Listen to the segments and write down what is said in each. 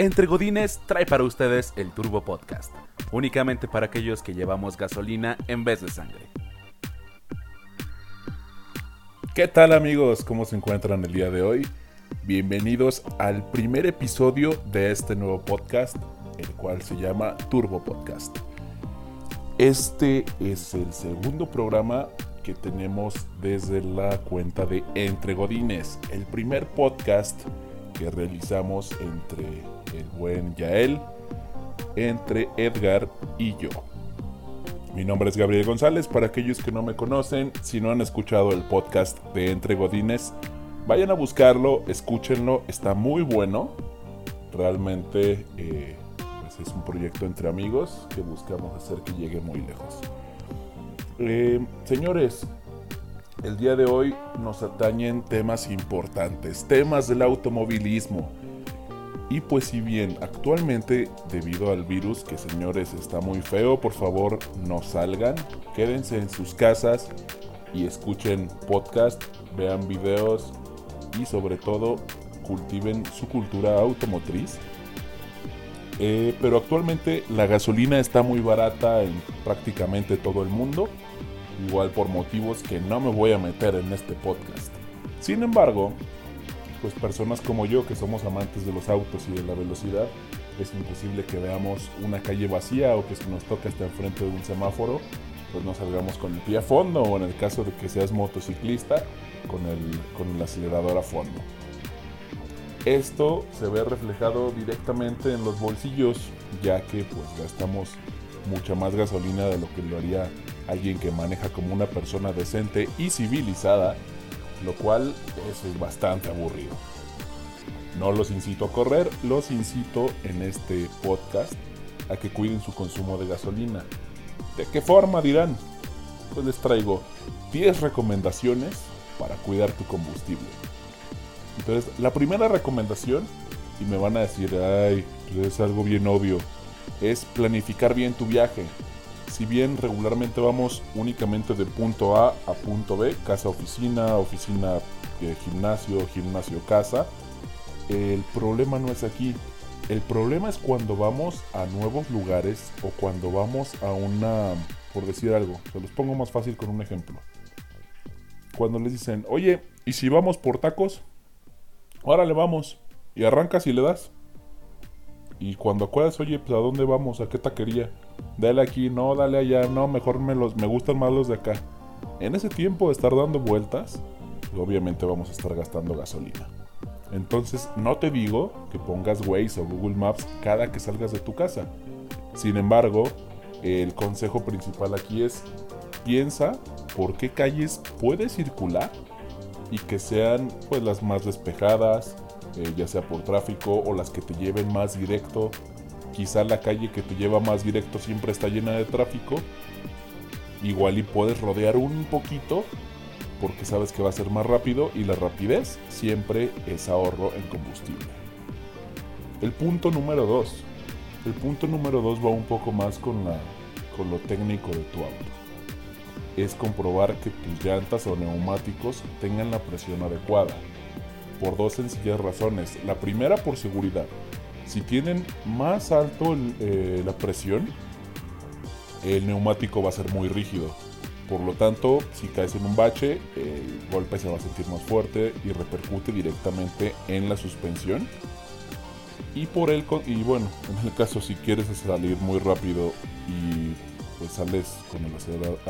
Entre Godines trae para ustedes el Turbo Podcast, únicamente para aquellos que llevamos gasolina en vez de sangre. ¿Qué tal amigos? ¿Cómo se encuentran el día de hoy? Bienvenidos al primer episodio de este nuevo podcast, el cual se llama Turbo Podcast. Este es el segundo programa que tenemos desde la cuenta de Entre Godines, el primer podcast que realizamos entre el buen Yael, entre Edgar y yo. Mi nombre es Gabriel González, para aquellos que no me conocen, si no han escuchado el podcast de Entre Godines, vayan a buscarlo, escúchenlo, está muy bueno. Realmente eh, pues es un proyecto entre amigos que buscamos hacer que llegue muy lejos. Eh, señores, el día de hoy nos atañen temas importantes, temas del automovilismo. Y pues si bien actualmente debido al virus que señores está muy feo, por favor no salgan, quédense en sus casas y escuchen podcast, vean videos y sobre todo cultiven su cultura automotriz. Eh, pero actualmente la gasolina está muy barata en prácticamente todo el mundo igual por motivos que no me voy a meter en este podcast. Sin embargo, pues personas como yo que somos amantes de los autos y de la velocidad, es imposible que veamos una calle vacía o que si nos toca estar enfrente de un semáforo, pues no salgamos con el pie a fondo o en el caso de que seas motociclista, con el, con el acelerador a fondo. Esto se ve reflejado directamente en los bolsillos, ya que pues gastamos mucha más gasolina de lo que lo haría alguien que maneja como una persona decente y civilizada, lo cual es bastante aburrido. No los incito a correr, los incito en este podcast a que cuiden su consumo de gasolina. ¿De qué forma dirán? Pues les traigo 10 recomendaciones para cuidar tu combustible. Entonces, la primera recomendación, y me van a decir, ay, pues es algo bien obvio, es planificar bien tu viaje. Si bien regularmente vamos únicamente de punto A a punto B, casa oficina, oficina eh, gimnasio, gimnasio casa, el problema no es aquí. El problema es cuando vamos a nuevos lugares o cuando vamos a una, por decir algo, se los pongo más fácil con un ejemplo. Cuando les dicen, oye, ¿y si vamos por tacos? Ahora le vamos. Y arrancas y le das. Y cuando acuerdas, oye, pues a dónde vamos, a qué taquería, dale aquí, no, dale allá, no, mejor me, los, me gustan más los de acá. En ese tiempo de estar dando vueltas, pues, obviamente vamos a estar gastando gasolina. Entonces, no te digo que pongas Waze o Google Maps cada que salgas de tu casa. Sin embargo, el consejo principal aquí es piensa por qué calles puedes circular y que sean pues las más despejadas, eh, ya sea por tráfico o las que te lleven más directo. Quizá la calle que te lleva más directo siempre está llena de tráfico. Igual y puedes rodear un poquito porque sabes que va a ser más rápido y la rapidez siempre es ahorro en combustible. El punto número 2. El punto número 2 va un poco más con, la, con lo técnico de tu auto. Es comprobar que tus llantas o neumáticos tengan la presión adecuada por dos sencillas razones. La primera por seguridad. Si tienen más alto eh, la presión, el neumático va a ser muy rígido. Por lo tanto, si caes en un bache, el golpe se va a sentir más fuerte y repercute directamente en la suspensión. Y por el y bueno, en el caso si quieres salir muy rápido y pues sales con el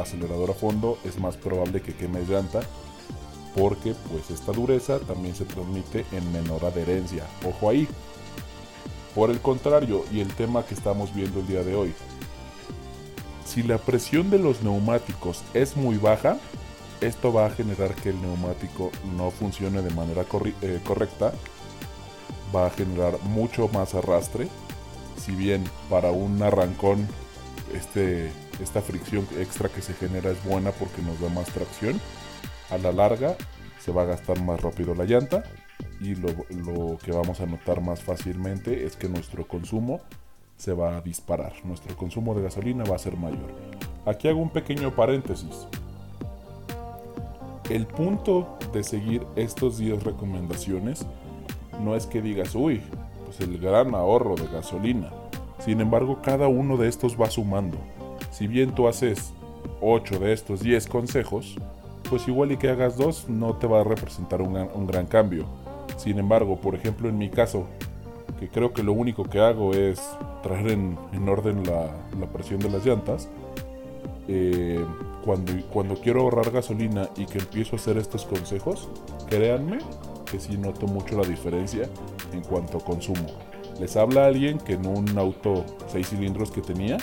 acelerador a fondo, es más probable que queme llanta porque pues esta dureza también se transmite en menor adherencia. Ojo ahí. Por el contrario, y el tema que estamos viendo el día de hoy, si la presión de los neumáticos es muy baja, esto va a generar que el neumático no funcione de manera eh, correcta, va a generar mucho más arrastre, si bien para un arrancón este, esta fricción extra que se genera es buena porque nos da más tracción, a la larga se va a gastar más rápido la llanta y lo, que vamos a notar más fácilmente es que nuestro consumo se va a disparar, nuestro consumo de gasolina va a ser mayor. Aquí hago un pequeño paréntesis. El punto de seguir estos 10 recomendaciones no es que digas, uy, pues, el gran ahorro de gasolina. Sin embargo, cada uno de estos va sumando. Si bien tú haces 8 de estos 10 consejos, pues igual y que hagas dos no te va a representar un, gran cambio. Sin embargo, por ejemplo en mi caso, que creo que lo único que hago es traer en, orden la, presión de las llantas, eh, cuando, cuando quiero ahorrar gasolina y que empiezo a hacer estos consejos, créanme que sí noto mucho la diferencia en cuanto consumo. Les habla alguien que en un auto 6 cilindros que tenía,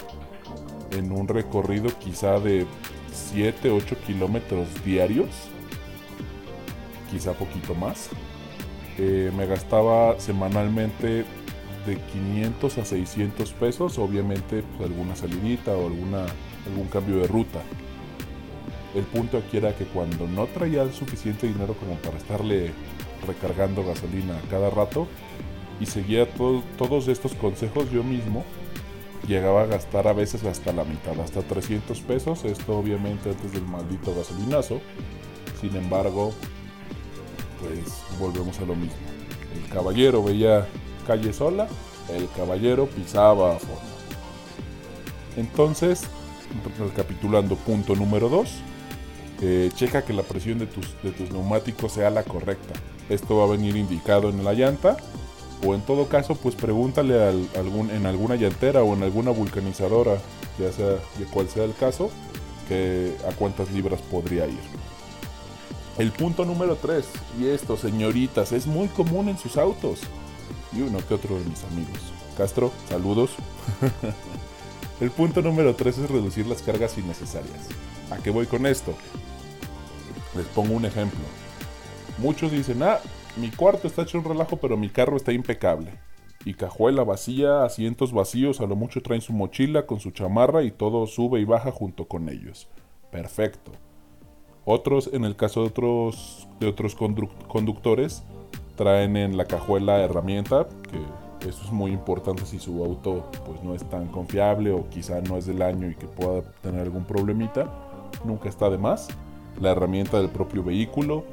en un recorrido quizá de 7, 8 kilómetros diarios, quizá poquito más, eh, me gastaba semanalmente de 500 a 600 pesos, obviamente pues, alguna salidita o alguna, algún cambio de ruta. El punto aquí era que cuando no traía suficiente dinero como para estarle recargando gasolina cada rato y seguía todos estos consejos yo mismo, llegaba a gastar a veces hasta la mitad, hasta 300 pesos, esto obviamente antes del maldito gasolinazo. Sin embargo, pues volvemos a lo mismo. El caballero veía calle sola, el caballero pisaba a fondo. Entonces, recapitulando punto número 2, eh, checa que la presión de tus, de tus neumáticos sea la correcta. Esto va a venir indicado en la llanta o en todo caso pues pregúntale algún, en alguna llantera o en alguna vulcanizadora, ya sea de cual sea el caso, que a cuántas libras podría ir. El punto número 3, y esto señoritas, es muy común en sus autos, y uno que otro de mis amigos. Castro, saludos. el punto número 3 es reducir las cargas innecesarias. ¿A qué voy con esto? Les pongo un ejemplo. Muchos dicen, ah, mi cuarto está hecho un relajo, pero mi carro está impecable. Y cajuela vacía, asientos vacíos, a lo mucho traen su mochila con su chamarra y todo sube y baja junto con ellos. Perfecto. Otros, en el caso de otros, conductores, traen en la cajuela herramienta, que eso es muy importante si su auto pues, no es tan confiable o quizá no es del año y que pueda tener algún problemita. Nunca está de más. La herramienta del propio vehículo,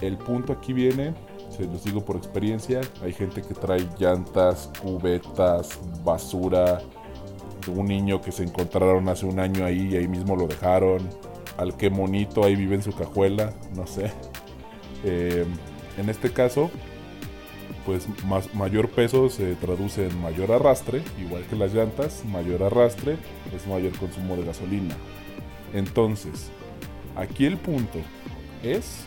el punto aquí viene, se los digo por experiencia, hay gente que trae llantas, cubetas, basura, un niño que se encontraron hace un año ahí y ahí mismo lo dejaron, al que monito ahí vive en su cajuela, no sé. Eh, en este caso, pues más, mayor peso se traduce en mayor arrastre, igual que las llantas, mayor arrastre es mayor consumo de gasolina. Entonces, aquí el punto es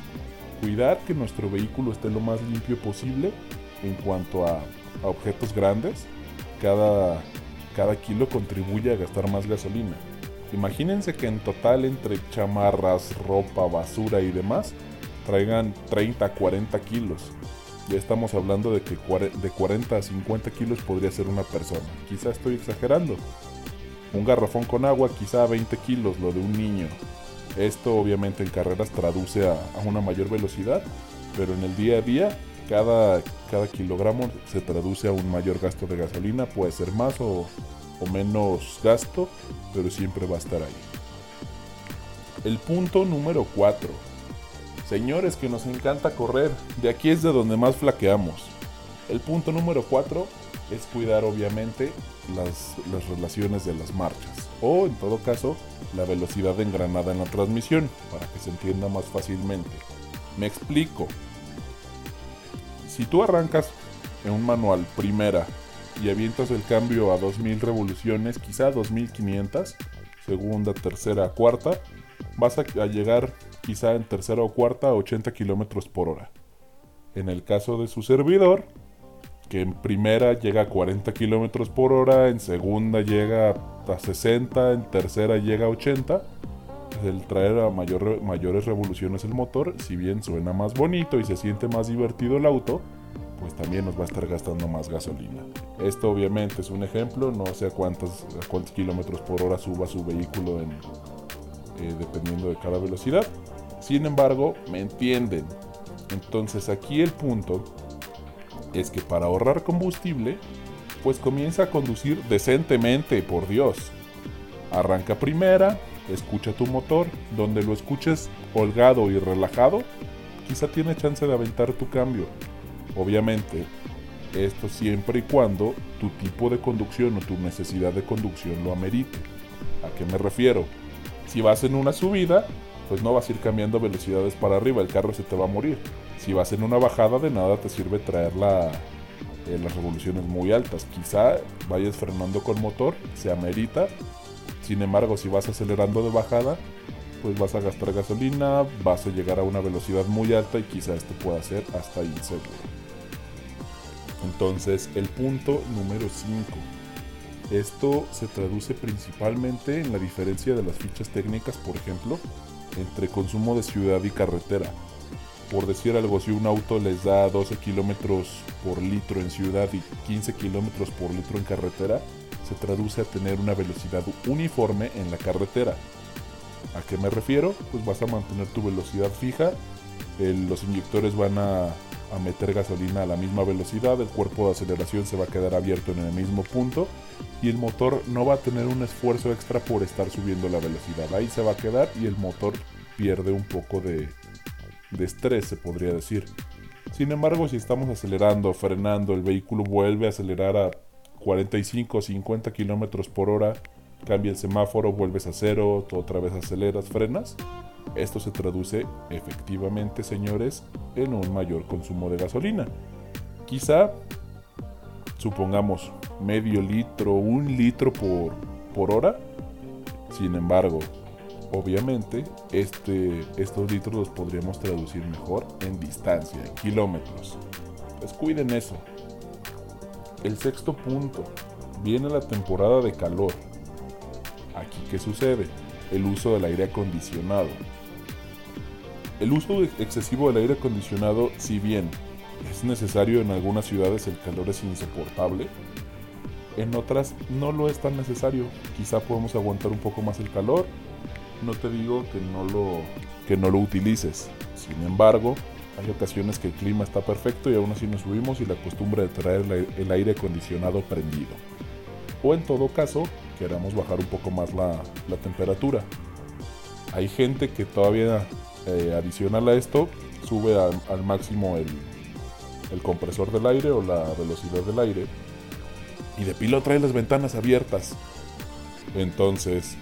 cuidar que nuestro vehículo esté lo más limpio posible en cuanto a, objetos grandes. Cada, cada kilo contribuye a gastar más gasolina. Imagínense que en total entre chamarras, ropa, basura y demás traigan 30 40 kilos. Ya estamos hablando de que de 40 a 50 kilos podría ser una persona. Quizá estoy exagerando. Un garrafón con agua quizá 20 kilos, lo de un niño. Esto obviamente en carreras traduce a, una mayor velocidad, pero en el día a día cada, cada kilogramo se traduce a un mayor gasto de gasolina, puede ser más o, menos gasto, pero siempre va a estar ahí. El punto número 4. Señores que nos encanta correr, de aquí es de donde más flaqueamos. El punto número 4 es cuidar obviamente las, las relaciones de las marchas o en todo caso la velocidad engranada en la transmisión para que se entienda más fácilmente. Me explico. Si tú arrancas en un manual primera y avientas el cambio a 2000 revoluciones, quizá 2500, segunda, tercera, cuarta, vas a, llegar quizá en tercera o cuarta a 80 km por hora. En el caso de su servidor, que en primera llega a 40 km por hora, en segunda llega a 60, en tercera llega a 80. El traer a mayor, mayores revoluciones el motor, si bien suena más bonito y se siente más divertido el auto, pues también nos va a estar gastando más gasolina. Esto obviamente es un ejemplo, no sé a cuántos, cuántos kilómetros por hora suba su vehículo en, eh, dependiendo de cada velocidad. Sin embargo, me entienden. Entonces aquí el punto es que para ahorrar combustible, pues comienza a conducir decentemente, por Dios. Arranca primera, escucha tu motor, donde lo escuches holgado y relajado, quizá tiene chance de aventar tu cambio. Obviamente, Esto siempre y cuando tu tipo de conducción o tu necesidad de conducción lo amerite. ¿A qué me refiero? Si vas en una subida, pues no vas a ir cambiando velocidades para arriba, el carro se te va a morir. Si vas en una bajada, de nada te sirve traer eh, las revoluciones muy altas. Quizá vayas frenando con motor, se amerita. Sin embargo, si vas acelerando de bajada, pues vas a gastar gasolina, vas a llegar a una velocidad muy alta y quizá esto pueda ser hasta inseguro. Entonces, el punto número 5. Esto se traduce principalmente en la diferencia de las fichas técnicas, por ejemplo, entre consumo de ciudad y carretera. Por decir algo, si un auto les da 12 kilómetros por litro en ciudad y 15 kilómetros por litro en carretera, se traduce a tener una velocidad uniforme en la carretera. ¿A qué me refiero? Pues vas a mantener tu velocidad fija, los inyectores van a, a meter gasolina a la misma velocidad, el cuerpo de aceleración se va a quedar abierto en el mismo punto y el motor no va a tener un esfuerzo extra por estar subiendo la velocidad. Ahí se va a quedar y el motor pierde un poco de, de estrés, se podría decir. Sin embargo, si estamos acelerando, frenando, el vehículo vuelve a acelerar a 45 o 50 kilómetros por hora, cambia el semáforo, vuelves a cero, otra vez aceleras, frenas. Esto se traduce efectivamente, señores, en un mayor consumo de gasolina. Quizá, supongamos, medio litro, un litro por, por hora. Sin embargo, obviamente, este, estos litros los podríamos traducir mejor en distancia, en kilómetros. Pues cuiden eso. El sexto punto. Viene la temporada de calor. Aquí, ¿qué sucede? El uso del aire acondicionado. El uso excesivo del aire acondicionado, si bien es necesario en algunas ciudades, el calor es insoportable, en otras no lo es tan necesario. Quizá podemos aguantar un poco más el calor. No te digo que no lo, que no lo utilices. Sin embargo, hay ocasiones que el clima está perfecto y aún así nos subimos y la costumbre de traer el aire acondicionado prendido. O en todo caso, queramos bajar un poco más la, temperatura. Hay gente que todavía eh, adicional a esto sube al máximo el, el compresor del aire o la velocidad del aire y de pilo trae las ventanas abiertas. Entonces,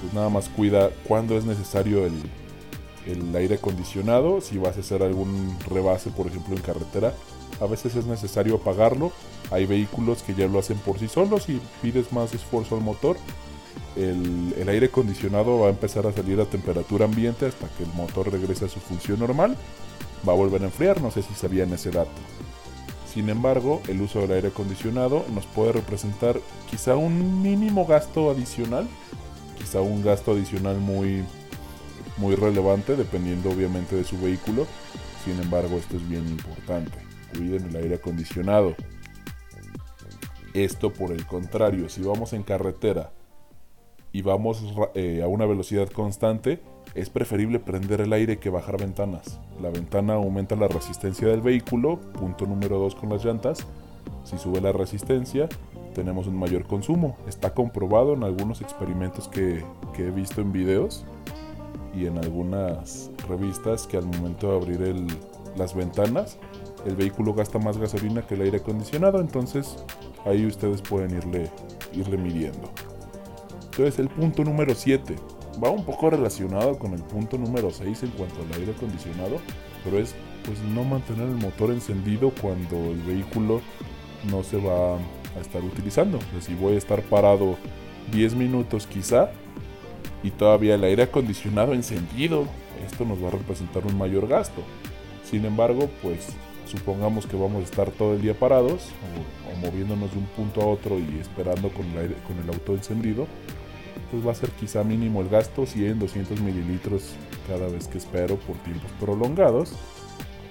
pues nada más cuida cuando es necesario el, el aire acondicionado. Si vas a hacer algún rebase, por ejemplo, en carretera, a veces es necesario apagarlo. Hay vehículos que ya lo hacen por sí solos y pides más esfuerzo al motor. El, aire acondicionado va a empezar a salir a temperatura ambiente hasta que el motor regrese a su función normal. Va a volver a enfriar, no sé si sabían ese dato. Sin embargo, el uso del aire acondicionado nos puede representar quizá un mínimo gasto adicional, quizá un gasto adicional muy, muy relevante, dependiendo obviamente de su vehículo. Sin embargo, esto es bien importante. Cuiden el aire acondicionado. Esto por el contrario, si vamos en carretera y vamos eh, a una velocidad constante, es preferible prender el aire que bajar ventanas. La ventana aumenta la resistencia del vehículo, punto número 2 con las llantas. Si sube la resistencia, tenemos un mayor consumo. Está comprobado en algunos experimentos que, he visto en videos y en algunas revistas que al momento de abrir las ventanas, el vehículo gasta más gasolina que el aire acondicionado. Entonces ahí ustedes pueden irle, irle midiendo. Entonces el punto número 7 va un poco relacionado con el punto número 6 en cuanto al aire acondicionado, pero es pues no mantener el motor encendido cuando el vehículo no se va a estar utilizando. si voy a estar parado 10 minutos quizá y todavía el aire acondicionado encendido, esto nos va a representar un mayor gasto. Sin embargo, pues supongamos que vamos a estar todo el día parados o, moviéndonos de un punto a otro y esperando con el, con el auto encendido, pues va a ser quizá mínimo el gasto, 100, 200 mililitros cada vez que espero por tiempos prolongados.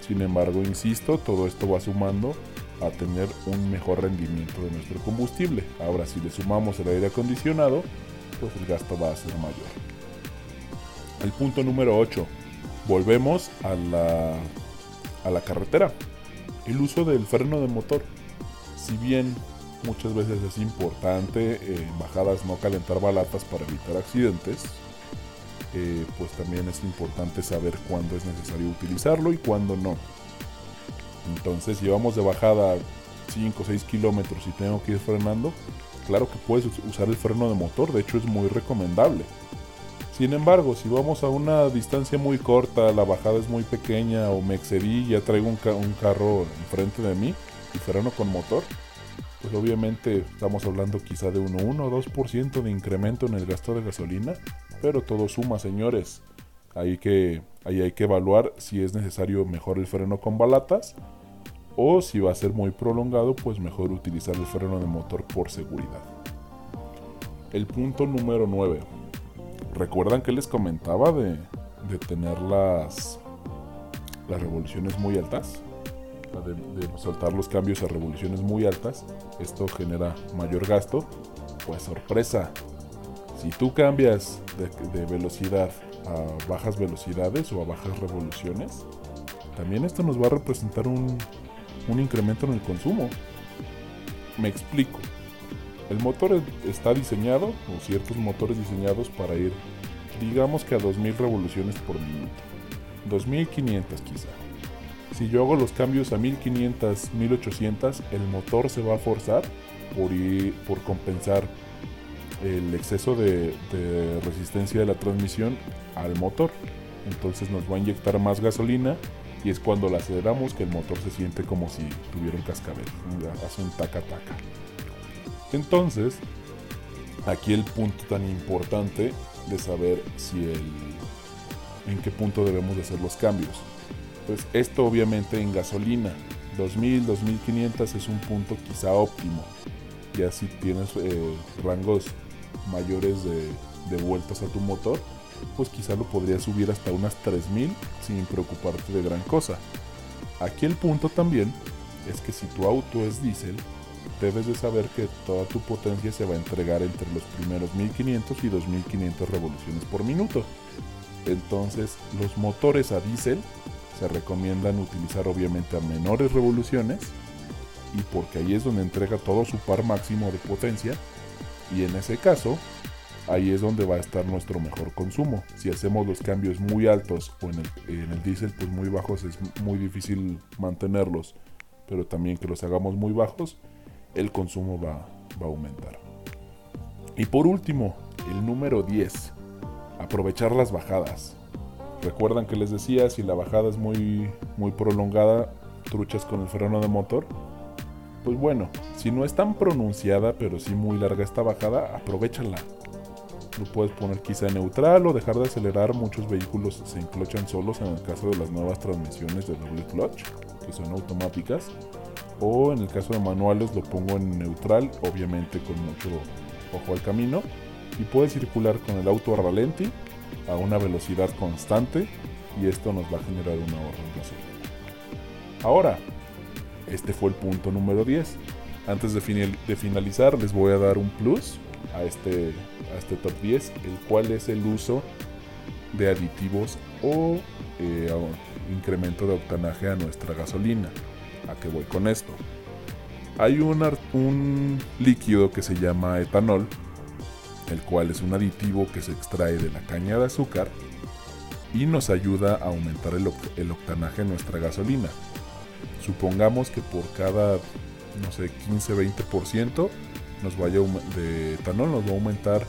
Sin embargo, insisto, todo esto va sumando a tener un mejor rendimiento de nuestro combustible. Ahora, si le sumamos el aire acondicionado, pues el gasto va a ser mayor. El punto número 8. Volvemos a la, a la carretera. El uso del freno de motor. Si bien Muchas veces es importante en bajadas no calentar balatas para evitar accidentes. Eh, pues también es importante saber cuándo es necesario utilizarlo y cuándo no. Entonces llevamos de bajada 5 o 6 kilómetros y tengo que ir frenando, claro que puedes usar el freno de motor, de hecho es muy recomendable. Sin embargo, si vamos a una distancia muy corta, la bajada es muy pequeña o me excedí, ya traigo un, carro enfrente de mí y freno con motor, pues obviamente estamos hablando quizá de un 1 o 2% de incremento en el gasto de gasolina, pero todo suma, señores. Ahí, que, ahí hay que evaluar si es necesario mejor el freno con balatas o si va a ser muy prolongado, pues mejor utilizar el freno de motor por seguridad. El punto número 9 ¿Recuerdan que les comentaba de, tener las, las revoluciones muy altas? De, soltar los cambios a revoluciones muy altas. Esto genera mayor gasto. Pues sorpresa. Si tú cambias de, velocidad a bajas velocidades o a bajas revoluciones, también esto nos va a representar un, un incremento en el consumo. Me explico. El motor está diseñado, o ciertos motores diseñados para ir, digamos que a 2000 revoluciones por minuto. 2500 quizá. Si yo hago los cambios a 1500, 1800, el motor se va a forzar por, por compensar el exceso de, resistencia de la transmisión al motor. Entonces nos va a inyectar más gasolina y es cuando la aceleramos que el motor se siente como si tuviera un cascabel, hace un taca taca. Entonces, aquí el punto tan importante de saber si el en qué punto debemos de hacer los cambios. Pues esto obviamente en gasolina, 2000, 2500 es un punto quizá óptimo. Ya si tienes eh, rangos mayores de, de vueltas a tu motor, pues quizá lo podrías subir hasta unas 3000 sin preocuparte de gran cosa. Aquí el punto también es que si tu auto es diésel, debes de saber que toda tu potencia se va a entregar entre los primeros 1500 y 2500 revoluciones por minuto. Entonces, los motores a diésel se recomiendan utilizar obviamente a menores revoluciones y porque ahí es donde entrega todo su par máximo de potencia y en ese caso ahí es donde va a estar nuestro mejor consumo. Si hacemos los cambios muy altos o en el, en el diésel pues muy bajos es muy difícil mantenerlos, pero también que los hagamos muy bajos el consumo va, a aumentar. Y por último, el número 10, aprovechar las bajadas. Recuerdan que les decía, si la bajada es muy, muy prolongada, truchas con el freno de motor. Pues bueno, si no es tan pronunciada, pero sí muy larga esta bajada, aprovechala. Lo puedes poner quizá neutral o dejar de acelerar. Muchos vehículos se enclochan solos en el caso de las nuevas transmisiones de doble clutch, que son automáticas o en el caso de manuales lo pongo en neutral, obviamente con mucho ojo al camino y puede circular con el auto a ralenti a una velocidad constante y esto nos va a generar un ahorro en gasolina. Ahora, este fue el punto número 10. Antes de, finalizar les voy a dar un plus a este, a este top 10, el cual es el uso de aditivos o eh, incremento de octanaje a nuestra gasolina. ¿A qué voy con esto? Hay un, un líquido que se llama etanol, el cual es un aditivo que se extrae de la caña de azúcar y nos ayuda a aumentar el, el octanaje en nuestra gasolina. Supongamos que por cada, no sé, 15-20% nos vaya de etanol nos va a aumentar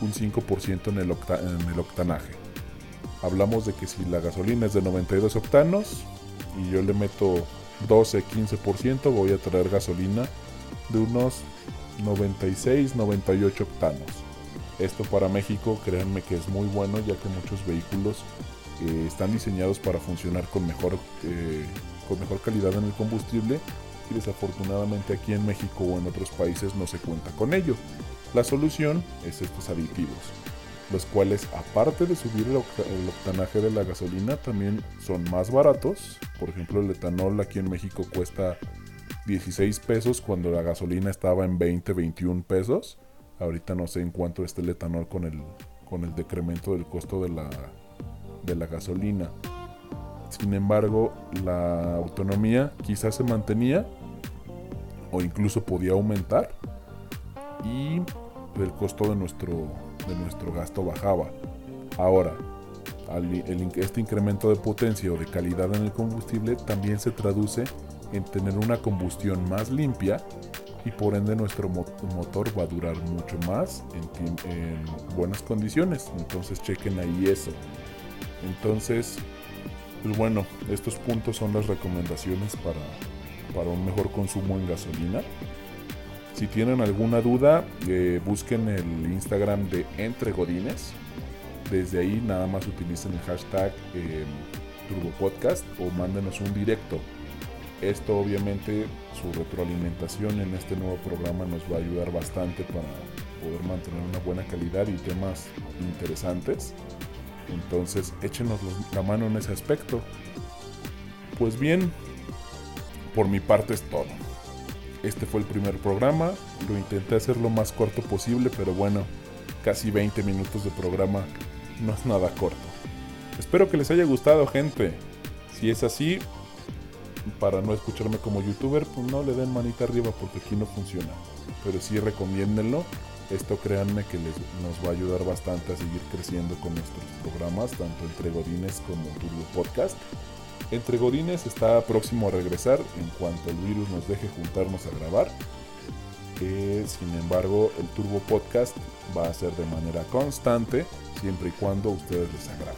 un 5% en el, en el octanaje. Hablamos de que si la gasolina es de 92 octanos y yo le meto 12-15% voy a traer gasolina de unos 96-98 octanos. Esto para México, créanme que es muy bueno ya que muchos vehículos eh, están diseñados para funcionar con mejor, eh, con mejor calidad en el combustible y desafortunadamente aquí en México o en otros países no se cuenta con ello. La solución es estos aditivos los cuales aparte de subir el, octanaje de la gasolina también son más baratos. Por ejemplo, el etanol aquí en México cuesta 16 pesos cuando la gasolina estaba en 20, 21 pesos. Ahorita no sé en cuánto está el etanol con el, con el decremento del costo de la, de la gasolina. Sin embargo, la autonomía quizás se mantenía o incluso podía aumentar y el costo de nuestro de nuestro gasto bajaba. Ahora, este incremento de potencia o de calidad en el combustible también se traduce en tener una combustión más limpia y por ende nuestro motor va a durar mucho más en, buenas condiciones. Entonces chequen ahí eso. Entonces, pues bueno, estos puntos son las recomendaciones para, para un mejor consumo en gasolina. Si tienen alguna duda, eh, busquen el Instagram de Entre Godines. Desde ahí nada más utilicen el hashtag eh, TurboPodcast o mándenos un directo esto obviamente, su retroalimentación en este nuevo programa nos va a ayudar bastante para poder mantener una buena calidad y temas interesantes. Entonces, échenos la mano en ese aspecto. Pues bien, por mi parte es todo. Este fue el primer programa, lo intenté hacer lo más corto posible, pero bueno, casi 20 minutos de programa no es nada corto. Espero que les haya gustado, gente. Si es así, para no escucharme como youtuber, pues no le den manita arriba porque aquí no funciona. Pero sí recomiéndenlo. Esto créanme que les, nos va a ayudar bastante a seguir creciendo con nuestros programas, tanto entre Godines como Turbo Podcast. Entre Godines está próximo a regresar en cuanto el virus nos deje juntarnos a grabar. Eh, sin embargo, el Turbo Podcast va a ser de manera constante, siempre y cuando ustedes les agrade.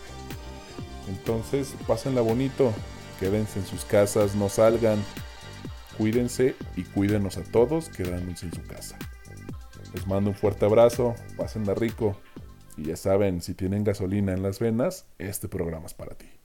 Entonces, pásenla bonito, Quédense en sus casas, no salgan. Cuídense y cuídenos a todos quedándose en su casa. Les mando un fuerte abrazo, pásenla rico. Y ya saben, si tienen gasolina en las venas, este programa es para ti.